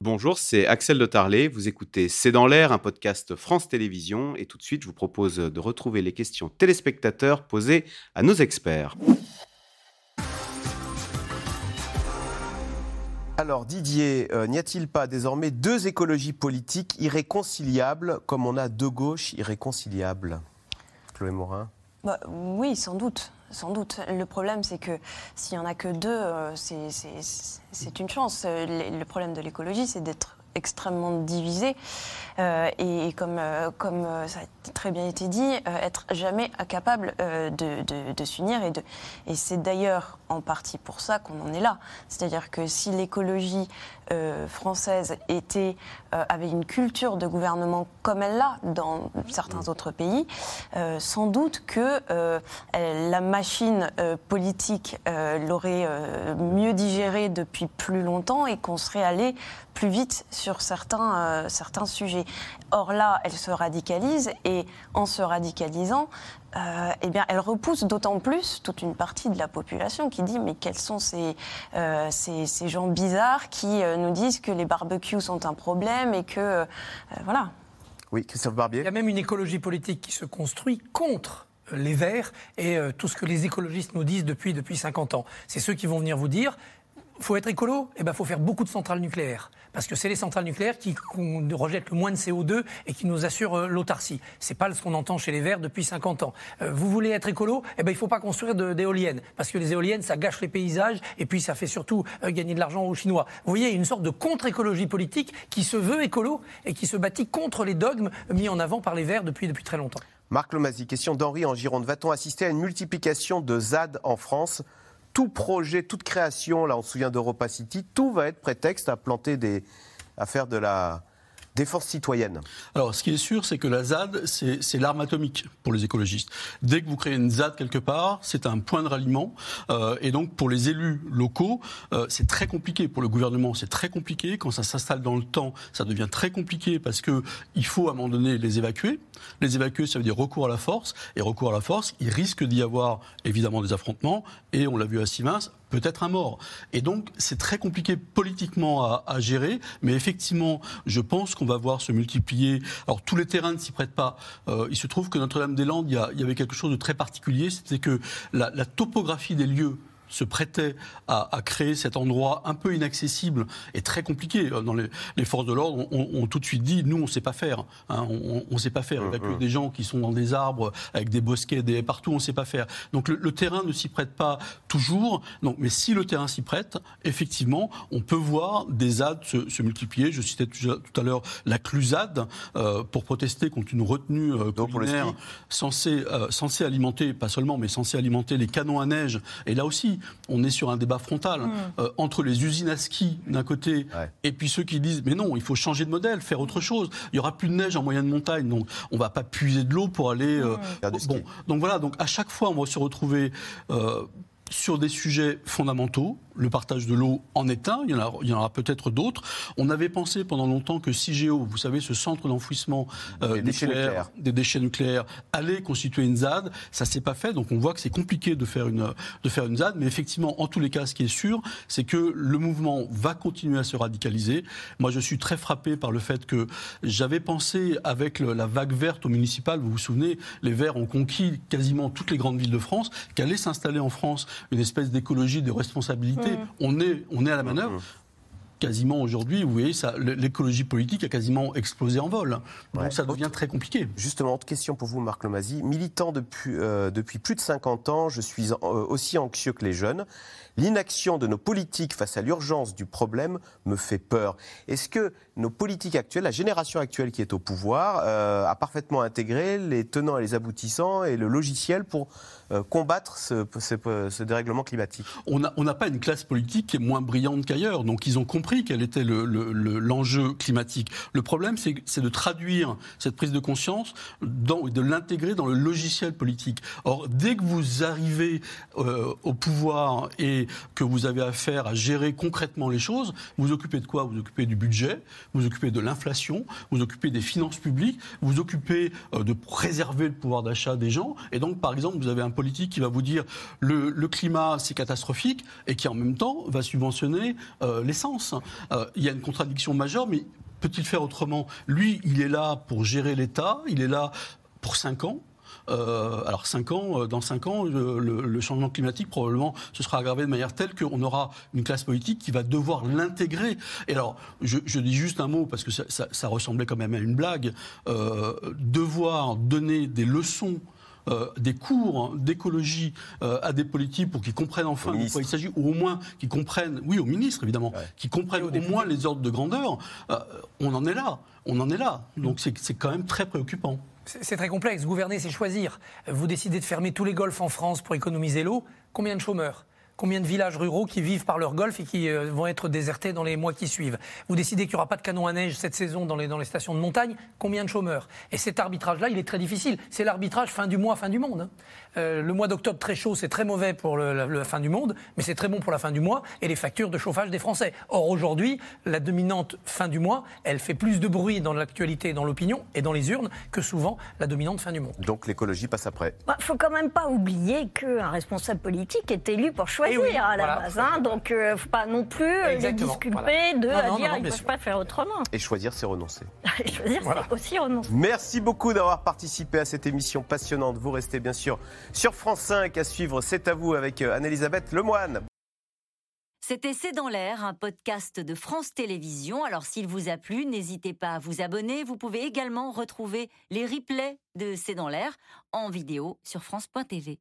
Bonjour, c'est Axel de Tarlet. Vous écoutez C'est dans l'air, un podcast France Télévisions. Et tout de suite, je vous propose de retrouver les questions téléspectateurs posées à nos experts. Alors Didier, euh, n'y a-t-il pas désormais deux écologies politiques irréconciliables comme on a deux gauches irréconciliables Chloé Morin bah, Oui, sans doute. Sans doute. Le problème, c'est que s'il n'y en a que deux, euh, c'est une chance. Le problème de l'écologie, c'est d'être extrêmement divisé euh, et, comme, euh, comme ça a très bien été dit, être jamais incapable de, de, s'unir. Et, et c'est d'ailleurs en partie pour ça qu'on en est là. C'est-à-dire que si l'écologie française était, avait une culture de gouvernement comme elle l'a dans certains autres pays, sans doute que la machine politique l'aurait mieux digérée depuis plus longtemps et qu'on serait allé plus vite sur certains, euh, certains sujets. Or là, elle se radicalise et en se radicalisant, euh, eh bien, elle repousse d'autant plus toute une partie de la population qui dit mais quels sont ces, euh, ces, ces, gens bizarres qui nous disent que les barbecues sont un problème et que voilà. Oui, Christophe Barbier. Il y a même une écologie politique qui se construit contre les Verts et tout ce que les écologistes nous disent depuis, depuis 50 ans. C'est ceux qui vont venir vous dire faut être écolo, il eh ben, faut faire beaucoup de centrales nucléaires. Parce que c'est les centrales nucléaires qui rejettent le moins de CO2 et qui nous assurent euh, l'autarcie. C'est pas ce qu'on entend chez les Verts depuis 50 ans. Euh, vous voulez être écolo, eh ben, il ne faut pas construire d'éoliennes. Parce que les éoliennes, ça gâche les paysages et puis ça fait surtout euh, gagner de l'argent aux Chinois. Vous voyez, une sorte de contre-écologie politique qui se veut écolo et qui se bâtit contre les dogmes mis en avant par les Verts depuis, depuis très longtemps. Marc Lomazy, question d'Henri en Gironde. Va-t-on assister à une multiplication de ZAD en France? Tout projet, toute création, là on se souvient d'Europa City, tout va être prétexte à planter des, à faire de la, défense citoyenne Alors, ce qui est sûr, c'est que la ZAD, c'est l'arme atomique pour les écologistes. Dès que vous créez une ZAD quelque part, c'est un point de ralliement. Euh, et donc, pour les élus locaux, euh, c'est très compliqué. Pour le gouvernement, c'est très compliqué. Quand ça s'installe dans le temps, ça devient très compliqué parce qu'il faut à un moment donné les évacuer. Les évacuer, ça veut dire recours à la force. Et recours à la force, il risque d'y avoir évidemment des affrontements. Et on l'a vu à Siemens, peut-être un mort. Et donc, c'est très compliqué politiquement à, gérer, mais effectivement, je pense qu'on va voir se multiplier. Alors, tous les terrains ne s'y prêtent pas. Euh, il se trouve que Notre-Dame-des-Landes, il, il, y avait quelque chose de très particulier, c'était que la, la topographie des lieux se prêtait à, créer cet endroit un peu inaccessible et très compliqué. Dans les, forces de l'ordre ont, tout de suite dit nous on ne sait pas faire, hein. on ne sait pas faire évacuer des gens qui sont dans des arbres avec des bosquets, des partout on ne sait pas faire. Donc le, terrain ne s'y prête pas toujours. Donc, mais si le terrain s'y prête, effectivement, on peut voir des ZAD se, multiplier. Je citais tout à l'heure la CLUSAD euh, pour protester contre une retenue euh, culinaire censée, euh, censée alimenter, pas seulement, mais censée alimenter les canons à neige. Et là aussi, on est sur un débat frontal mm. euh, entre les usines à ski d'un côté et puis ceux qui disent mais non, il faut changer de modèle, faire autre chose. Il y aura plus de neige en moyenne montagne, donc on va pas puiser de l'eau pour aller. Euh, bon, donc voilà, donc à chaque fois on va se retrouver euh, sur des sujets fondamentaux le partage de l'eau en est un, il y en, aura peut-être d'autres. On avait pensé pendant longtemps que CIGEO, vous savez, ce centre d'enfouissement euh, des, déchets nucléaires, allait constituer une ZAD. Ça ne s'est pas fait, donc on voit que c'est compliqué de faire, une, de faire une ZAD. Mais effectivement, en tous les cas, ce qui est sûr, c'est que le mouvement va continuer à se radicaliser. Moi, je suis très frappé par le fait que j'avais pensé, avec la vague verte au municipal, vous vous souvenez, les Verts ont conquis quasiment toutes les grandes villes de France, qu'allait s'installer en France une espèce d'écologie de responsabilité. On, est, on est à la manœuvre. Quasiment aujourd'hui, vous voyez, l'écologie politique a quasiment explosé en vol. Donc ça devient très compliqué. Justement, autre question pour vous, Marc Lomazy. Militant depuis, euh, depuis plus de 50 ans, je suis euh, aussi anxieux que les jeunes. L'inaction de nos politiques face à l'urgence du problème me fait peur. Est-ce que nos politiques actuelles, la génération actuelle qui est au pouvoir, euh, a parfaitement intégré les tenants et les aboutissants et le logiciel pour combattre ce, dérèglement climatique? On n'a pas une classe politique qui est moins brillante qu'ailleurs, donc ils ont compris quel était l'enjeu climatique. Le problème, c'est de traduire cette prise de conscience dans, de l'intégrer dans le logiciel politique. Or, dès que vous arrivez euh, au pouvoir et que vous avez affaire à gérer concrètement les choses, vous occupez de quoi? Vous occupez du budget, vous occupez de l'inflation, vous occupez des finances publiques, vous occupez euh, de préserver le pouvoir d'achat des gens. Et donc, par exemple, vous avez un politique qui va vous dire le, le climat, c'est catastrophique, et qui en même temps va subventionner euh, l'essence. Euh, il y a une contradiction majeure, mais peut-il faire autrement? Lui, il est là pour gérer l'État, il est là pour 5 ans. Euh, alors 5 ans, euh, dans 5 ans, le, changement climatique probablement se sera aggravé de manière telle qu'on aura une classe politique qui va devoir l'intégrer. Et alors, je, dis juste un mot parce que ça, ressemblait quand même à une blague. Devoir donner des leçons des cours d'écologie à des politiques pour qu'ils comprennent enfin de quoi il s'agit, ou au moins qu'ils comprennent, oui, au ministre évidemment, qu'ils comprennent au moins les ordres de grandeur, on en est là, on en est là. Donc c'est quand même très préoccupant. C'est très complexe. Gouverner, c'est choisir. Vous décidez de fermer tous les golfs en France pour économiser l'eau. Combien de chômeurs? Combien de villages ruraux qui vivent par leur golf et qui euh, vont être désertés dans les mois qui suivent? Vous décidez qu'il n'y aura pas de canon à neige cette saison dans les, dans les stations de montagne Combien de chômeurs? Et cet arbitrage-là, il est très difficile. C'est l'arbitrage fin du mois, fin du monde. Hein. Euh, le mois d'octobre très chaud, c'est très mauvais pour la, fin du monde, mais c'est très bon pour la fin du mois et les factures de chauffage des Français. Or, aujourd'hui, la dominante fin du mois, elle fait plus de bruit dans l'actualité, dans l'opinion et dans les urnes que souvent la dominante fin du monde. Donc l'écologie passe après. Il bah, ne faut quand même pas oublier qu'un responsable politique est élu pour choisir. Eh à la base. Hein. donc, il euh, ne faut pas non plus euh, les disculper de dire qu'ils ne peuvent pas faire autrement. Et choisir, c'est renoncer. choisir, c'est aussi renoncer. Merci beaucoup d'avoir participé à cette émission passionnante. Vous restez bien sûr sur France 5 à suivre C'est à vous avec euh, Anne-Elisabeth Lemoine. C'était C'est dans l'air, un podcast de France Télévisions. Alors s'il vous a plu, n'hésitez pas à vous abonner. Vous pouvez également retrouver les replays de C'est dans l'air en vidéo sur France.tv.